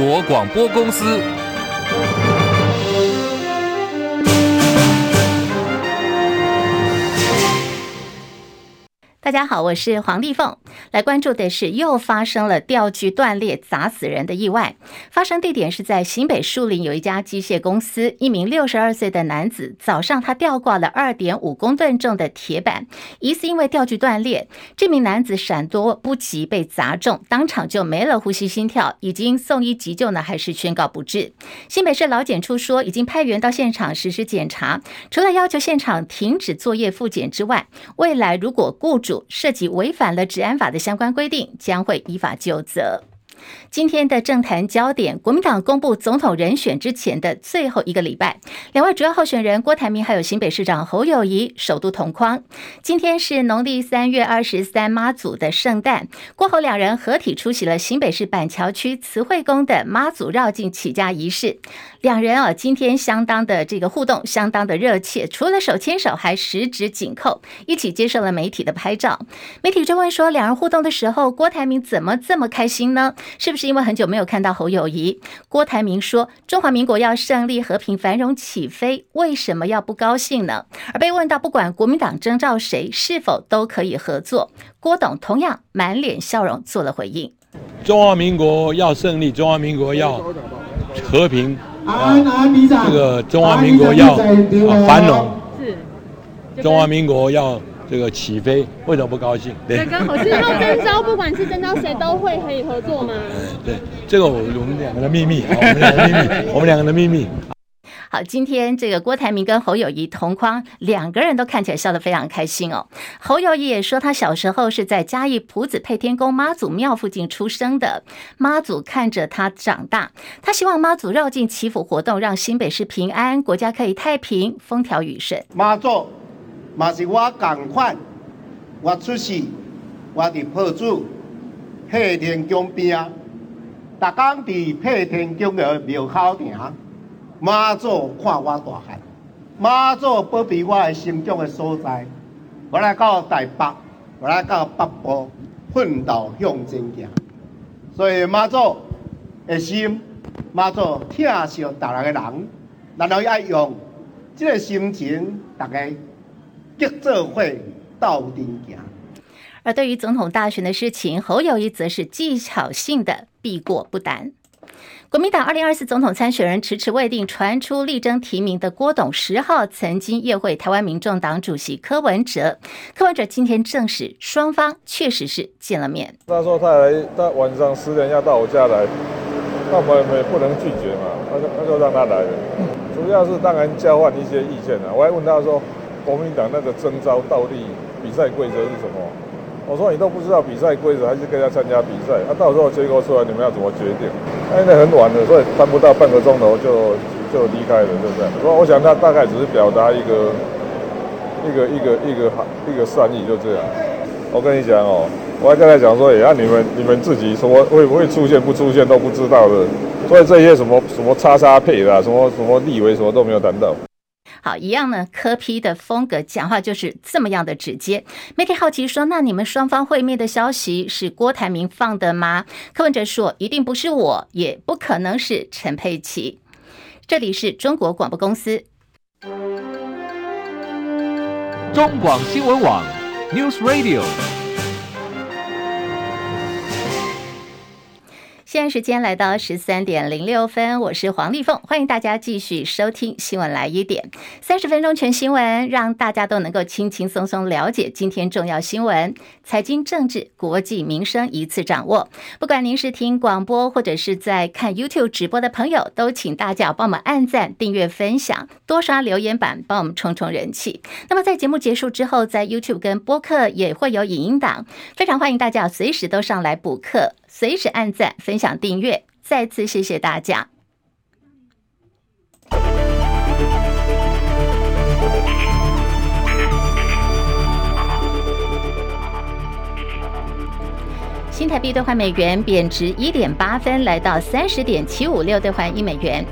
国广播公司。大家好，我是黄丽凤。来关注的是，又发生了吊具断裂砸死人的意外。发生地点是在新北树林，有一家机械公司。一名六十二岁的男子早上他吊挂了二点五公吨重的铁板，疑似因为吊具断裂，这名男子闪躲不及被砸中，当场就没了呼吸心跳，已经送医急救呢，还是宣告不治。新北市劳检处说，已经派员到现场实施检查，除了要求现场停止作业复检之外，未来如果雇主涉及违反了治安法的相关规定，将会依法就责。今天的政坛焦点，国民党公布总统人选之前的最后一个礼拜，两位主要候选人郭台铭还有新北市长侯友谊首度同框。今天是农历三月二十三妈祖的圣诞，郭侯两人合体出席了新北市板桥区慈惠宫的妈祖绕境起驾仪式。两人啊，今天相当的这个互动，相当的热切，除了手牵手，还十指紧扣，一起接受了媒体的拍照。媒体追问说，两人互动的时候，郭台铭怎么这么开心呢？是不是因为很久没有看到侯友谊？郭台铭说：“中华民国要胜利、和平、繁荣、起飞，为什么要不高兴呢？”而被问到不管国民党征召谁，是否都可以合作，郭董同样满脸笑容做了回应：“中华民国要胜利，中华民国要和平啊，这个中华民国要繁荣，是中华民国要。”这个起飞为什么不高兴？对，刚好是要征招，不管是征招谁都会可以合作吗？嗯，对，这个我我们两个的秘密，我们两个的秘密，我们两个的秘密。好，今天这个郭台铭跟侯友谊同框，两个人都看起来笑得非常开心哦。侯友谊也说，他小时候是在嘉义朴子配天宫妈祖庙附近出生的，妈祖看着他长大，他希望妈祖绕境祈福活动让新北市平安，国家可以太平，风调雨顺。妈祖。嘛是我同款，我出世，我伫朴子配天宫边，逐工伫配天宫的庙口埕，妈祖看我大汉，妈祖保庇我的成长的所在，我来到台北，我来到北部奋斗向前行，所以妈祖的心，妈祖疼惜逐个人，咱都要用这个心情，大家。结做会到底行。而对于总统大选的事情，侯友谊则是技巧性的避过不谈。国民党二零二四总统参选人迟迟未定，传出力争提名的郭董十号曾经夜会台湾民众党主席柯文哲，柯文哲今天证实双方确实是见了面。他说他来，他晚上十点要到我家来，那我们也不能拒绝嘛，那就那就让他来了。主要是当然交换一些意见啊，我还问他说。国民党那个征召到底比赛规则是什么？我说你都不知道比赛规则，还是跟他参加比赛？啊，到时候结果出来，你们要怎么决定？现在很晚了，所以谈不到半个钟头就就离开了，对不对？我我想他大概只是表达一个一个一个一个一个善意，就这样。我跟你讲哦，我还跟他讲说，也让你们你们自己什么会不会出现不出现都不知道的，所以这些什么什么叉叉配的，什么什么立委什么都没有谈到。好，一样呢，柯 P 的风格讲话就是这么样的直接。媒体好奇说：“那你们双方会面的消息是郭台铭放的吗？”柯文哲说：“一定不是我，也不可能是陈佩琪。”这里是中国广播公司，中广新闻网 News Radio。现在时间来到十三点零六分，我是黄丽凤，欢迎大家继续收听新闻来一点，三十分钟全新闻，让大家都能够轻轻松松了解今天重要新闻、财经、政治、国际、民生一次掌握。不管您是听广播或者是在看 YouTube 直播的朋友，都请大家帮我们按赞、订阅、分享，多刷留言板，帮我们冲冲人气。那么在节目结束之后，在 YouTube 跟播客也会有影音档，非常欢迎大家随时都上来补课。随时按赞、分想、订阅，再次谢谢大家。新台币兑换美元贬值一点八分，来到三十点七五六兑换一美元。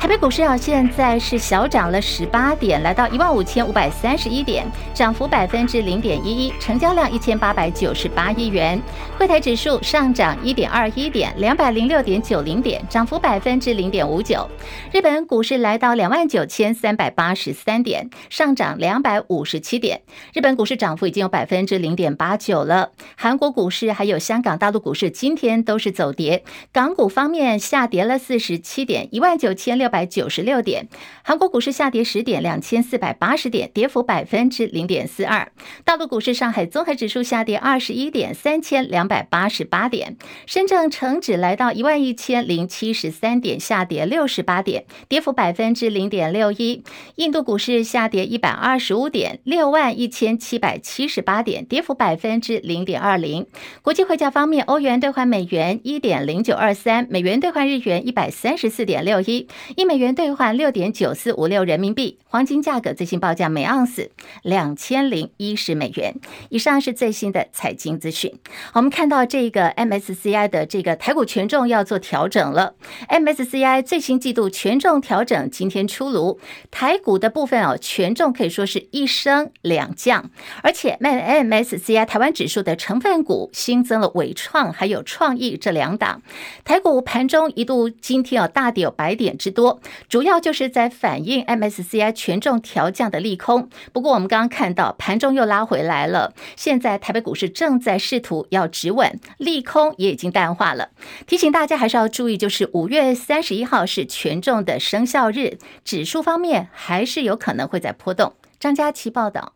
台北股市啊，现在是小涨了十八点，来到一万五千五百三十一点，涨幅百分之零点一一，成交量一千八百九十八亿元。柜台指数上涨一点二一点，两百零六点九零点，涨幅百分之零点五九。日本股市来到两万九千三百八十三点，上涨两百五十七点，日本股市涨幅已经有百分之零点八九了。韩国股市还有香港、大陆股市今天都是走跌，港股方面下跌了四十七点，一万九千六。百九十六点，韩国股市下跌十点，两千四百八十点，跌幅百分之零点四二。大陆股市，上海综合指数下跌二十一点，三千两百八十八点。深圳成指来到一万一千零七十三点，下跌六十八点，跌幅百分之零点六一。印度股市下跌一百二十五点，六万一千七百七十八点，跌幅百分之零点二零。国际汇价方面，欧元兑换美元一点零九二三，美元兑换日元一百三十四点六一。一美元兑换六点九四五六人民币，黄金价格最新报价每盎司两千零一十美元。以上是最新的财经资讯。我们看到这个 MSCI 的这个台股权重要做调整了。MSCI 最新季度权重调整今天出炉，台股的部分哦，权重可以说是一升两降，而且 MSCI 台湾指数的成分股新增了伟创还有创意这两档。台股盘中一度今天哦大跌有百点之多。主要就是在反映 MSCI 权重调降的利空。不过我们刚刚看到盘中又拉回来了，现在台北股市正在试图要止稳，利空也已经淡化了。提醒大家还是要注意，就是五月三十一号是权重的生效日，指数方面还是有可能会在波动。张佳琪报道。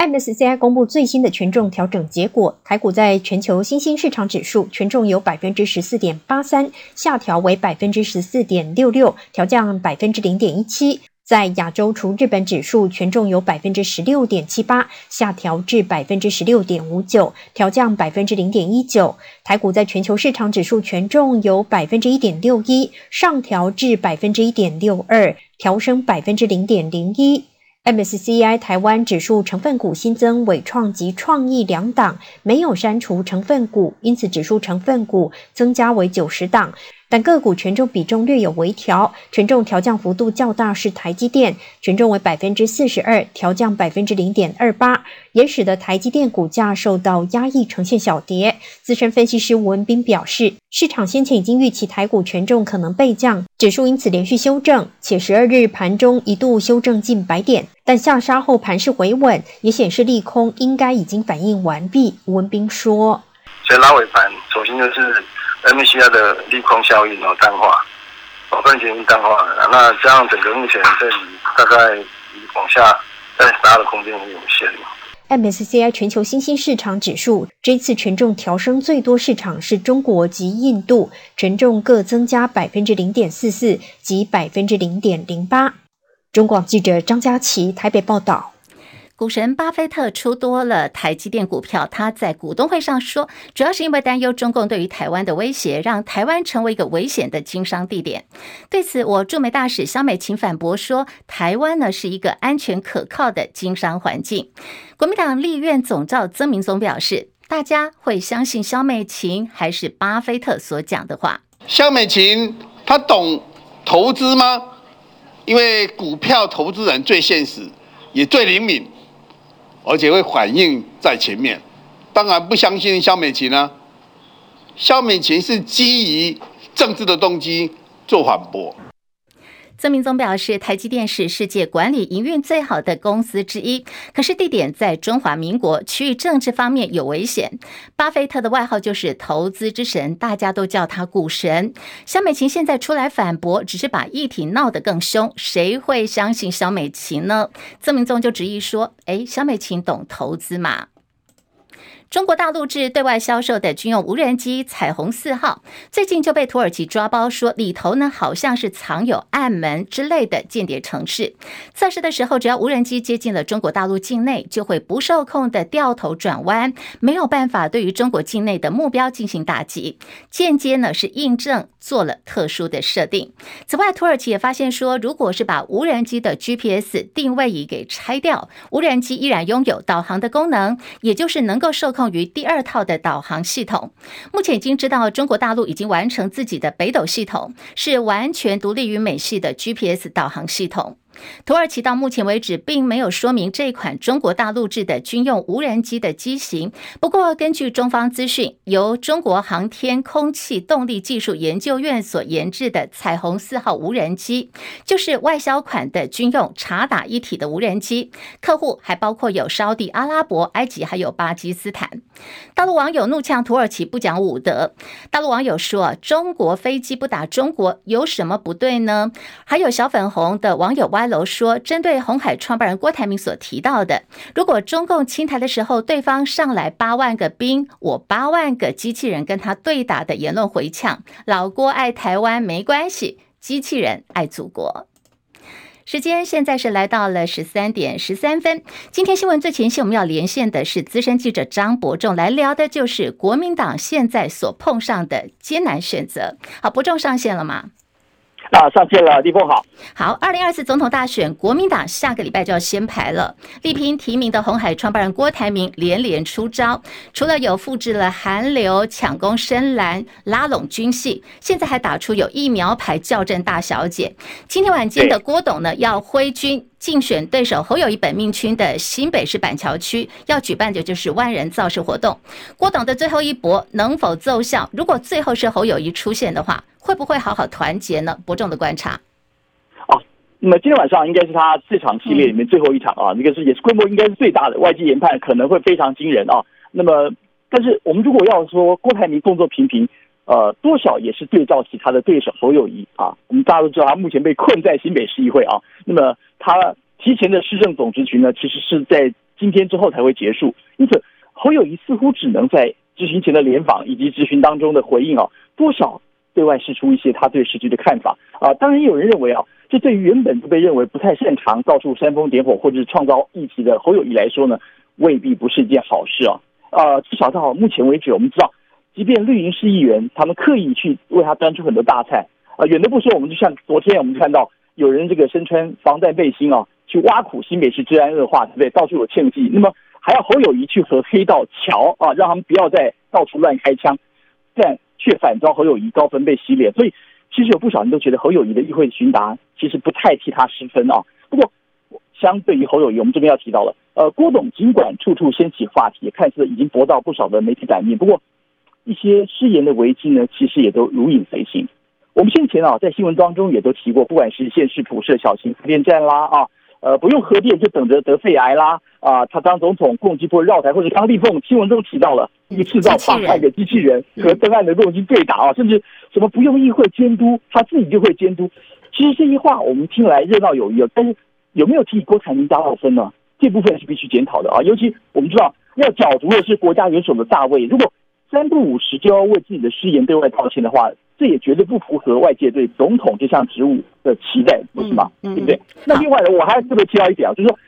MSCI 公布最新的权重调整结果，台股在全球新兴市场指数权重由百分之十四点八三下调为百分之十四点六六，调降百分之零点一七。在亚洲除日本指数权重由百分之十六点七八下调至百分之十六点五九，调降百分之零点一九。台股在全球市场指数权重由百分之一点六一上调至百分之一点六二，调升百分之零点零一。MSCI 台湾指数成分股新增伟创及创意两档，没有删除成分股，因此指数成分股增加为九十档。但个股权重比重略有微调，权重调降幅度较大是台积电，权重为百分之四十二，调降百分之零点二八，也使得台积电股价受到压抑，呈现小跌。资深分析师吴文斌表示，市场先前已经预期台股权重可能被降，指数因此连续修正，且十二日盘中一度修正近百点，但下杀后盘势回稳，也显示利空应该已经反应完毕。吴文斌说：“所以拉尾盘，首先就是。” MSCI 的利空效应哦淡化，部分已经淡化了，那这样整个目前这里大概往下再杀的空间很有限。MSCI 全球新兴市场指数这次权重调升最多市场是中国及印度，权重各增加百分之零点四四及百分之零点零八。中广记者张佳琪台北报道。股神巴菲特出多了台积电股票，他在股东会上说，主要是因为担忧中共对于台湾的威胁，让台湾成为一个危险的经商地点。对此，我驻美大使肖美琴反驳说，台湾呢是一个安全可靠的经商环境。国民党立院总召曾铭宗表示，大家会相信肖美琴还是巴菲特所讲的话？肖美琴他懂投资吗？因为股票投资人最现实，也最灵敏。而且会反映在前面，当然不相信肖美琴呢。肖美琴是基于政治的动机做反驳。曾明宗表示，台积电是世界管理营运最好的公司之一，可是地点在中华民国，区域政治方面有危险。巴菲特的外号就是投资之神，大家都叫他股神。萧美琴现在出来反驳，只是把议题闹得更凶，谁会相信萧美琴呢？曾明宗就质疑说：“诶，萧美琴懂投资吗？”中国大陆制对外销售的军用无人机“彩虹四号”最近就被土耳其抓包，说里头呢好像是藏有暗门之类的间谍城市。测试的时候，只要无人机接近了中国大陆境内，就会不受控的掉头转弯，没有办法对于中国境内的目标进行打击。间接呢是印证做了特殊的设定。此外，土耳其也发现说，如果是把无人机的 GPS 定位仪给拆掉，无人机依然拥有导航的功能，也就是能够受控。于第二套的导航系统。目前已经知道，中国大陆已经完成自己的北斗系统，是完全独立于美系的 GPS 导航系统。土耳其到目前为止并没有说明这款中国大陆制的军用无人机的机型。不过，根据中方资讯，由中国航天空气动力技术研究院所研制的“彩虹四号”无人机，就是外销款的军用察打一体的无人机。客户还包括有沙地阿拉伯、埃及还有巴基斯坦。大陆网友怒呛土耳其不讲武德。大陆网友说：“中国飞机不打中国有什么不对呢？”还有小粉红的网友歪楼说：“针对红海创办人郭台铭所提到的，如果中共侵台的时候，对方上来八万个兵，我八万个机器人跟他对打的言论回呛，老郭爱台湾没关系，机器人爱祖国。”时间现在是来到了十三点十三分。今天新闻最前线，我们要连线的是资深记者张伯仲，来聊的就是国民党现在所碰上的艰难选择。好，伯仲上线了吗？啊，上线了，立峰好。好，二零二四总统大选，国民党下个礼拜就要先排了。力拼提名的红海创办人郭台铭连连出招，除了有复制了韩流、抢攻深蓝、拉拢军系，现在还打出有疫苗牌校正大小姐。今天晚间的郭董呢，要挥军竞选对手侯友宜本命区的新北市板桥区，要举办的就是万人造势活动。郭董的最后一搏能否奏效？如果最后是侯友宜出现的话，会不会好好团结呢？伯仲的观察。哦，那么今天晚上应该是他这场系列里面最后一场啊，那个是也是规模应该是最大的，外界研判可能会非常惊人啊。那么，但是我们如果要说郭台铭动作频频，呃，多少也是对照起他的对手侯友谊啊。我们大家都知道，他目前被困在新北市议会啊。那么他提前的市政总质询呢，其实是在今天之后才会结束，因此侯友谊似乎只能在质询前的联访以及质询当中的回应啊，多少。对外释出一些他对时局的看法啊，当然也有人认为啊，这对于原本就被认为不太擅长到处煽风点火或者是创造议题的侯友谊来说呢，未必不是一件好事啊。啊，至少到目前为止，我们知道，即便绿营是议员他们刻意去为他端出很多大菜啊，远的不说，我们就像昨天我们看到有人这个身穿防弹背心啊，去挖苦新北市治安恶化，对不对？到处有枪击，那么还要侯友谊去和黑道桥啊，让他们不要再到处乱开枪，但。却反遭侯友谊高分贝洗脸，所以其实有不少人都觉得侯友谊的议会询答其实不太替他失分啊。不过，相对于侯友谊，我们这边要提到了，呃，郭董尽管处处掀起话题，看似已经博到不少的媒体版面，不过一些失言的危机呢，其实也都如影随形。我们先前啊，在新闻当中也都提过，不管是现实普设小型核电站啦啊。呃，不用核电就等着得肺癌啦！啊，他当总统共机不会绕台，或者刚立凤新闻中提到了一个制造怕害的机器人和登岸的陆军对打啊，甚至什么不用议会监督，他自己就会监督。其实这些话我们听来热闹有余，但是有没有替郭台铭加到分呢？这部分是必须检讨的啊！尤其我们知道要角逐的是国家元首的大位，如果三不五时就要为自己的失言对外道歉的话。这也绝对不符合外界对总统这项职务的期待，不是吗？对不对？那另外呢，我还特别提到一点啊，就是说，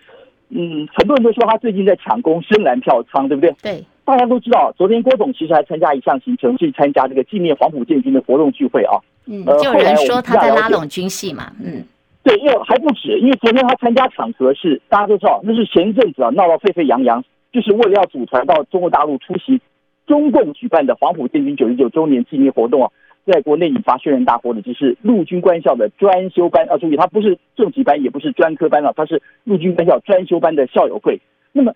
嗯，很多人都说他最近在抢攻深蓝票仓，对不对？对，大家都知道，昨天郭总其实还参加一项行程，去参加这个纪念黄埔建军的活动聚会啊。嗯，就有人说他在拉拢军系嘛。嗯，对，因为还不止，因为昨天他参加场合是大家都知道，那是前一阵子啊闹到沸沸扬扬，就是为了要组团到中国大陆出席中共举办的黄埔建军九十九周年纪念活动啊。在国内引发轩然大波的，就是陆军官校的专修班啊，注意，它不是正级班，也不是专科班啊，它是陆军官校专修班的校友会。那么，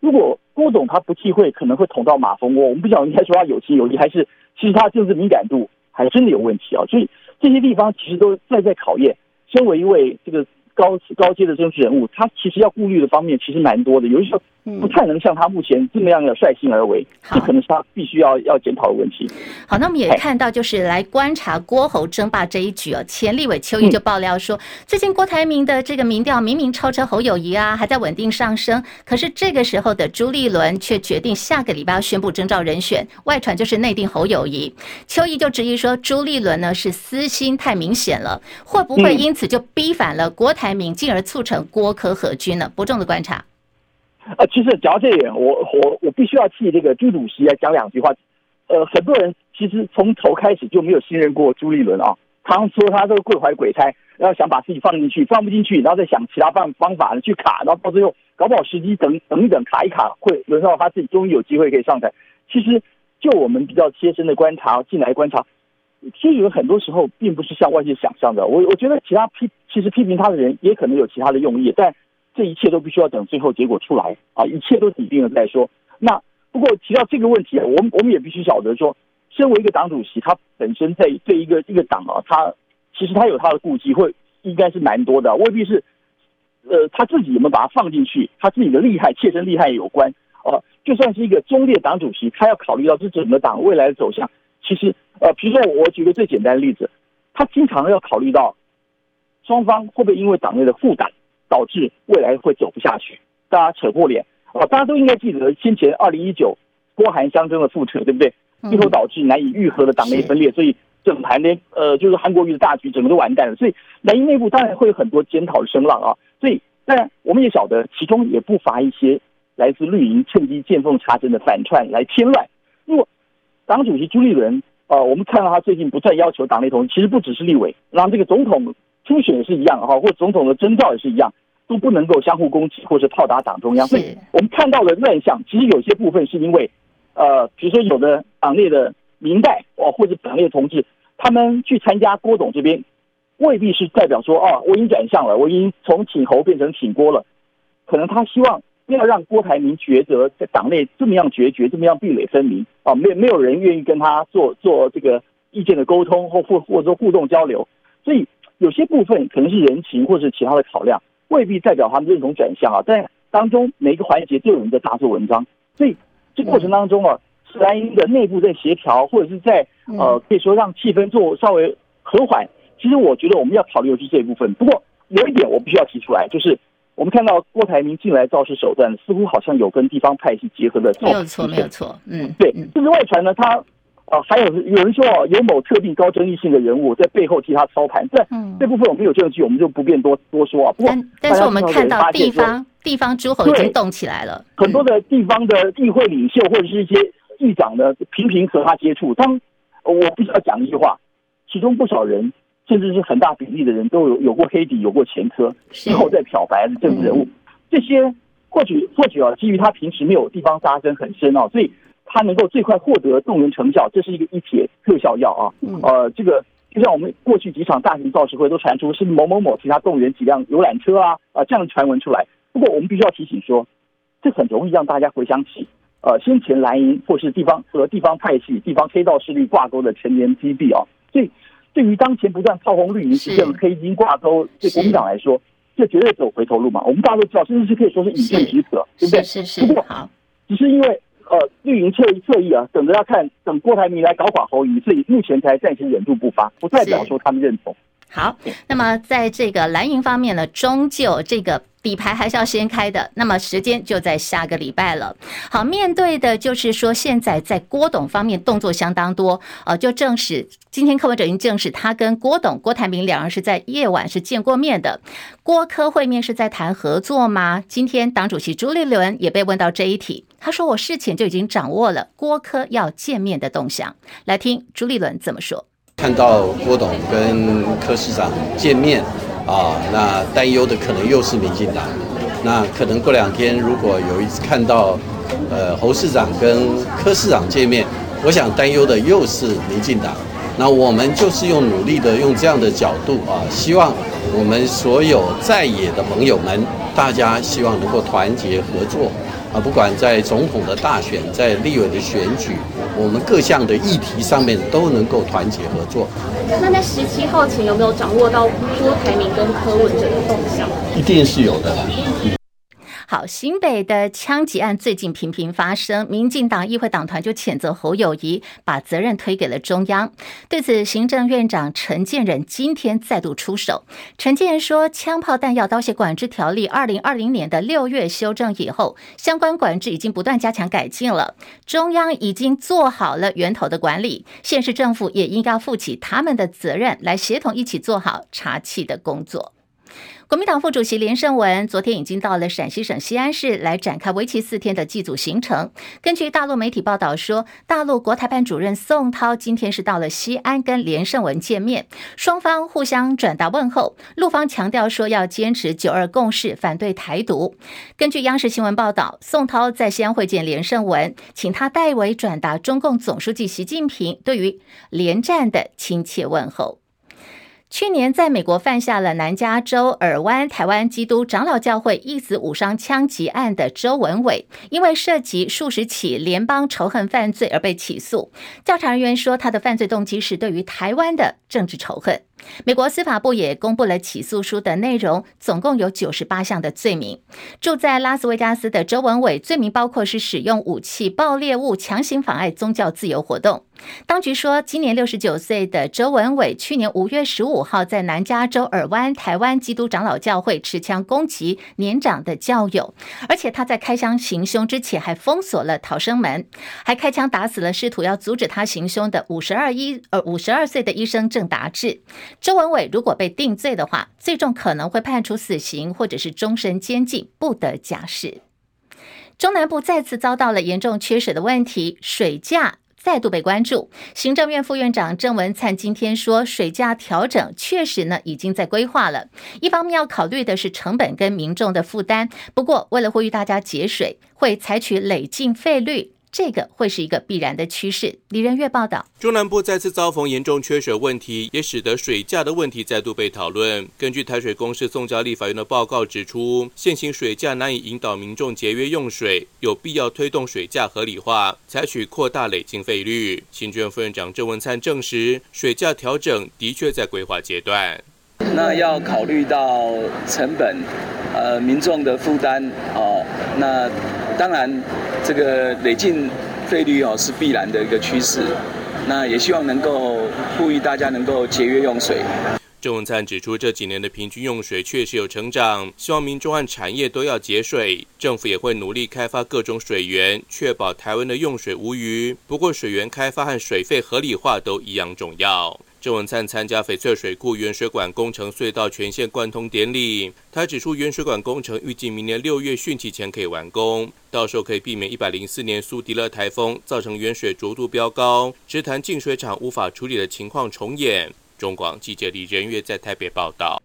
如果郭董他不忌讳，可能会捅到马蜂窝。我们不晓得应该说他有情有义，还是其实他政治敏感度还真的有问题啊。所以这些地方其实都在在考验。身为一位这个高高阶的政治人物，他其实要顾虑的方面其实蛮多的，有的时候。不太能像他目前这么样的率性而为，这可能是他必须要要检讨的问题。好，那我们也看到，就是来观察郭侯争霸这一局哦。前立委邱毅就爆料说，最近郭台铭的这个民调明明超车侯友谊啊，还在稳定上升。可是这个时候的朱立伦却决定下个礼拜要宣布征召人选，外传就是内定侯友谊。邱毅就质疑说，朱立伦呢是私心太明显了，会不会因此就逼反了郭台铭，进而促成郭柯合军呢？伯仲的观察。呃，其实讲到这一点，我我我必须要替这个朱主席来讲两句话。呃，很多人其实从头开始就没有信任过朱立伦啊。他说他这个跪怀鬼胎，然后想把自己放进去，放不进去，然后再想其他办方法去卡，然后到最后搞不好时机等等一等卡一卡，会轮到他自己终于有机会可以上台。其实就我们比较贴身的观察进来观察，其实有很多时候并不是像外界想象的。我我觉得其他批其实批评他的人也可能有其他的用意，但这一切都必须要等最后结果出来啊，一切都底定了再说。那不过提到这个问题，我们我们也必须晓得说。身为一个党主席，他本身在对一个一个党啊，他其实他有他的顾忌，会应该是蛮多的，未必是，呃，他自己有没有把他放进去，他自己的利害、切身利害有关啊。就算是一个中列党主席，他要考虑到这整个党未来的走向，其实呃，比如说我举个最简单的例子，他经常要考虑到双方会不会因为党内的负担导致未来会走不下去，大家扯破脸啊，大家都应该记得先前二零一九郭韩相争的覆辙，对不对？最后导致难以愈合的党内分裂，所以整盘的呃就是韩国瑜的大局整个都完蛋了。所以蓝营内部当然会有很多检讨的声浪啊。所以当然我们也晓得，其中也不乏一些来自绿营趁机见缝插针的反串来添乱。如果党主席朱立伦呃，我们看到他最近不断要求党内同意，其实不只是立委，让这个总统初选也是一样哈，或总统的征召也是一样，都不能够相互攻击或者炮打党中央。所以我们看到的乱象，其实有些部分是因为。呃，比如说有的党内的明代哦，或者党内的同志，他们去参加郭董这边，未必是代表说哦，我已经转向了，我已经从挺侯变成挺郭了。可能他希望不要让郭台铭觉得在党内这么样决绝，这么样壁垒分明啊，没没有人愿意跟他做做这个意见的沟通或或或者说互动交流。所以有些部分可能是人情或者是其他的考量，未必代表他们认同转向啊。但当中每一个环节都有人在大做文章，所以。这过程当中啊，是蓝营的内部在协调，或者是在呃，可以说让气氛做稍微和缓。其实我觉得我们要考虑的是这一部分。不过有一点我必须要提出来，就是我们看到郭台铭近来造势手段，似乎好像有跟地方派系结合的。没有错，没有错。嗯，对。甚至外传呢，他呃还有有人说哦，有某特定高争议性的人物在背后替他操盘。这这部分我们有证据，我们就不便多多说啊。不过但但是我们看到地方。地方诸侯已经动起来了，很多的地方的议会领袖或者是一些议长呢，频频和他接触。当我必须要讲一句话，其中不少人，甚至是很大比例的人都有有过黑底，有过前科，之后再漂白的政治人物。这些或许或许啊，基于他平时没有地方扎根很深啊，所以他能够最快获得动员成效，这是一个一帖特效药啊。呃，这个就像我们过去几场大型造势会都传出是某某某其他动员几辆游览车啊啊这样的传闻出来。不过，我们必须要提醒说，这很容易让大家回想起，呃，先前蓝营或是地方和地方派系、地方黑道势力挂钩的陈年积弊啊。所以，对于当前不断炮轰绿营实现黑金挂钩，对国民党来说，这绝对走回头路嘛。我们大家都知道，甚至是可以说是饮鸩止渴，对不对？是是。不过，只是因为呃，绿营侧侧翼啊，等着要看等郭台铭来搞垮侯友宜，所以目前才暂时忍住不发，不代表说他们认同。好，那么在这个蓝营方面呢，终究这个。底牌还是要先开的，那么时间就在下个礼拜了。好，面对的就是说，现在在郭董方面动作相当多，呃，就证实今天柯文哲已经证实，他跟郭董、郭台铭两人是在夜晚是见过面的。郭柯会面是在谈合作吗？今天党主席朱立伦也被问到这一题，他说：“我事前就已经掌握了郭柯要见面的动向。”来听朱立伦怎么说。看到郭董跟柯市长见面。啊，那担忧的可能又是民进党。那可能过两天，如果有一次看到，呃，侯市长跟柯市长见面，我想担忧的又是民进党。那我们就是用努力的用这样的角度啊，希望我们所有在野的朋友们，大家希望能够团结合作。啊，不管在总统的大选，在立委的选举，我们各项的议题上面都能够团结合作。那在十七号前有没有掌握到郭台铭跟柯文哲的动向？一定是有的。好，新北的枪击案最近频频发生，民进党议会党团就谴责侯友谊把责任推给了中央。对此，行政院长陈建仁今天再度出手。陈建仁说，枪炮弹药刀械管制条例二零二零年的六月修正以后，相关管制已经不断加强改进了，中央已经做好了源头的管理，县市政府也应该负起他们的责任，来协同一起做好查缉的工作。国民党副主席连胜文昨天已经到了陕西省西安市来展开为期四天的祭祖行程。根据大陆媒体报道说，大陆国台办主任宋涛今天是到了西安跟连胜文见面，双方互相转达问候。陆方强调说要坚持九二共识，反对台独。根据央视新闻报道，宋涛在西安会见连胜文，请他代为转达中共总书记习近平对于连战的亲切问候。去年在美国犯下了南加州尔湾台湾基督长老教会一死五伤枪击案的周文伟，因为涉及数十起联邦仇恨犯罪而被起诉。调查人员说，他的犯罪动机是对于台湾的政治仇恨。美国司法部也公布了起诉书的内容，总共有九十八项的罪名。住在拉斯维加斯的周文伟，罪名包括是使用武器、爆裂物、强行妨碍宗教自由活动。当局说，今年六十九岁的周文伟，去年五月十五号在南加州尔湾台湾基督长老教会持枪攻击年长的教友，而且他在开枪行凶之前还封锁了逃生门，还开枪打死了试图要阻止他行凶的五十二一呃五十二岁的医生郑达志。周文伟如果被定罪的话，最终可能会判处死刑或者是终身监禁，不得假释。中南部再次遭到了严重缺水的问题，水价再度被关注。行政院副院长郑文灿今天说，水价调整确实呢已经在规划了。一方面要考虑的是成本跟民众的负担，不过为了呼吁大家节水，会采取累进费率。这个会是一个必然的趋势。李仁月报道，中南部再次遭逢严重缺水问题，也使得水价的问题再度被讨论。根据台水公司送交立法院的报告指出，现行水价难以引导民众节约用水，有必要推动水价合理化，采取扩大累进费率。行政院副院长郑文灿证实，水价调整的确在规划阶段。那要考虑到成本，呃，民众的负担哦，那当然。这个累进费率哦是必然的一个趋势，那也希望能够呼吁大家能够节约用水。郑文灿指出，这几年的平均用水确实有成长，希望民众和产业都要节水，政府也会努力开发各种水源，确保台湾的用水无虞。不过，水源开发和水费合理化都一样重要。郑文灿参加翡翠水库原水管工程隧道全线贯通典礼，他指出原水管工程预计明年六月汛期前可以完工，到时候可以避免一百零四年苏迪勒台风造成原水浊度飙高、直潭净水厂无法处理的情况重演。中广记者李仁月在台北报道。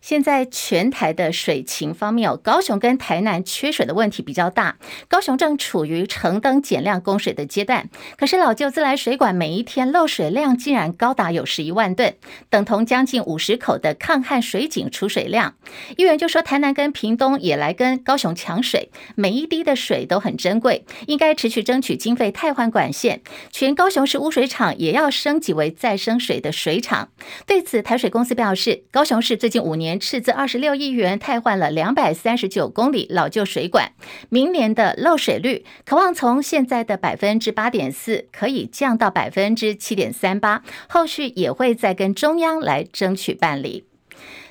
现在全台的水情方面，有高雄跟台南缺水的问题比较大。高雄正处于橙灯减量供水的阶段，可是老旧自来水管每一天漏水量竟然高达有十一万吨，等同将近五十口的抗旱水井出水量。议员就说，台南跟屏东也来跟高雄抢水，每一滴的水都很珍贵，应该持续争取经费汰换管线。全高雄市污水厂也要升级为再生水的水厂。对此，台水公司表示，高雄市最近五年。年斥资二十六亿元汰换了两百三十九公里老旧水管，明年的漏水率可望从现在的百分之八点四可以降到百分之七点三八，后续也会再跟中央来争取办理。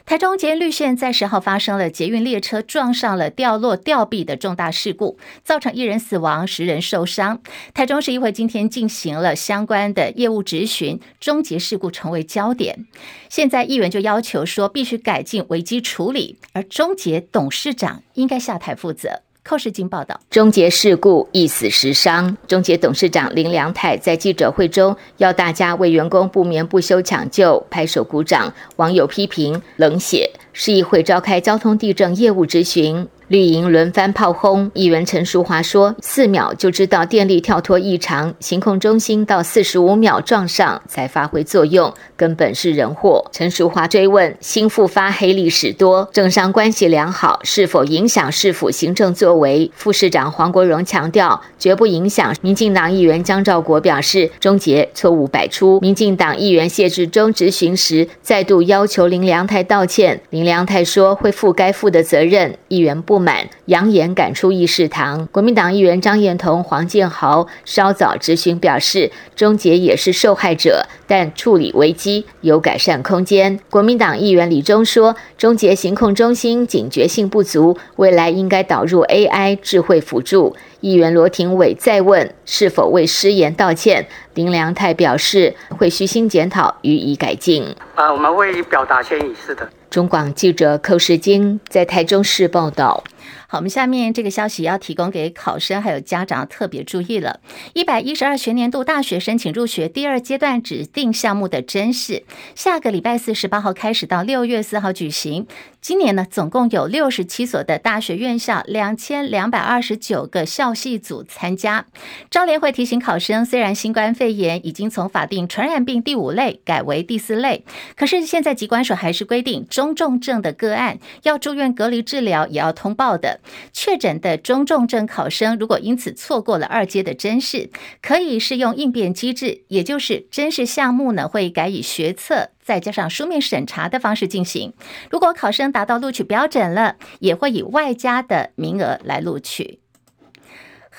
台中捷运绿线在十号发生了捷运列车撞上了掉落吊臂的重大事故，造成一人死亡、十人受伤。台中市议会今天进行了相关的业务质询，终结事故成为焦点。现在议员就要求说，必须改进危机处理，而终结董事长应该下台负责。寇世金报道：终结事故一死十伤，终结董事长林良泰在记者会中要大家为员工不眠不休抢救，拍手鼓掌，网友批评冷血。市议会召开交通地震业务咨询。绿营轮番炮轰，议员陈淑华说：“四秒就知道电力跳脱异常，行控中心到四十五秒撞上才发挥作用，根本是人祸。”陈淑华追问：“新复发黑历史多，政商关系良好，是否影响市府行政作为？”副市长黄国荣强调：“绝不影响。”民进党议员江兆国表示：“终结错误百出。”民进党议员谢志忠质询时再度要求林良泰道歉，林良泰说会负该负的责任。议员不。不满，扬言赶出议事堂。国民党议员张彦彤、黄建豪稍早质询表示，中捷也是受害者，但处理危机有改善空间。国民党议员李忠说，中捷行控中心警觉性不足，未来应该导入 AI 智慧辅助。议员罗廷伟再问是否为失言道歉，林良泰表示会虚心检讨，予以改进。啊，我们会表达歉意，是的。中广记者寇世京在台中市报道。好，我们下面这个消息要提供给考生还有家长特别注意了。一百一十二学年度大学申请入学第二阶段指定项目的甄试，下个礼拜四十八号开始到六月四号举行。今年呢，总共有六十七所的大学院校，两千两百二十九个校系组参加。招联会提醒考生，虽然新冠肺炎已经从法定传染病第五类改为第四类，可是现在疾管所还是规定中重症的个案要住院隔离治疗，也要通报的。确诊的中重症考生，如果因此错过了二阶的真试，可以适用应变机制，也就是真试项目呢会改以学测再加上书面审查的方式进行。如果考生达到录取标准了，也会以外加的名额来录取。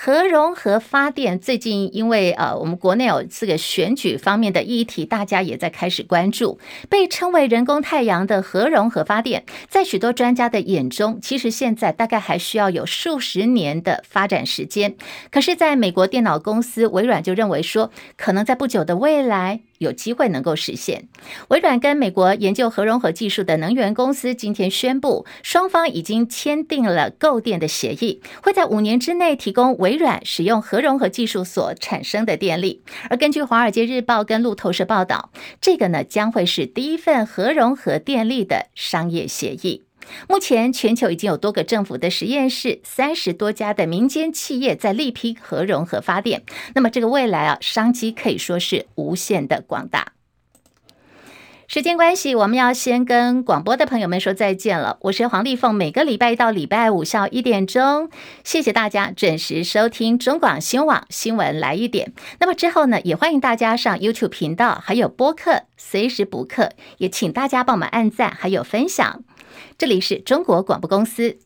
核融合发电最近因为呃，我们国内有这个选举方面的议题，大家也在开始关注。被称为人工太阳的核融合发电，在许多专家的眼中，其实现在大概还需要有数十年的发展时间。可是，在美国电脑公司微软就认为说，可能在不久的未来。有机会能够实现。微软跟美国研究核融合技术的能源公司今天宣布，双方已经签订了购电的协议，会在五年之内提供微软使用核融合技术所产生的电力。而根据《华尔街日报》跟路透社报道，这个呢将会是第一份核融合电力的商业协议。目前，全球已经有多个政府的实验室，三十多家的民间企业在力拼核融合发电。那么，这个未来啊，商机可以说是无限的广大。时间关系，我们要先跟广播的朋友们说再见了。我是黄丽凤，每个礼拜一到礼拜五下午一点钟，谢谢大家准时收听中广新闻网新闻来一点。那么之后呢，也欢迎大家上 YouTube 频道，还有播客随时补课，也请大家帮我们按赞还有分享。这里是中国广播公司。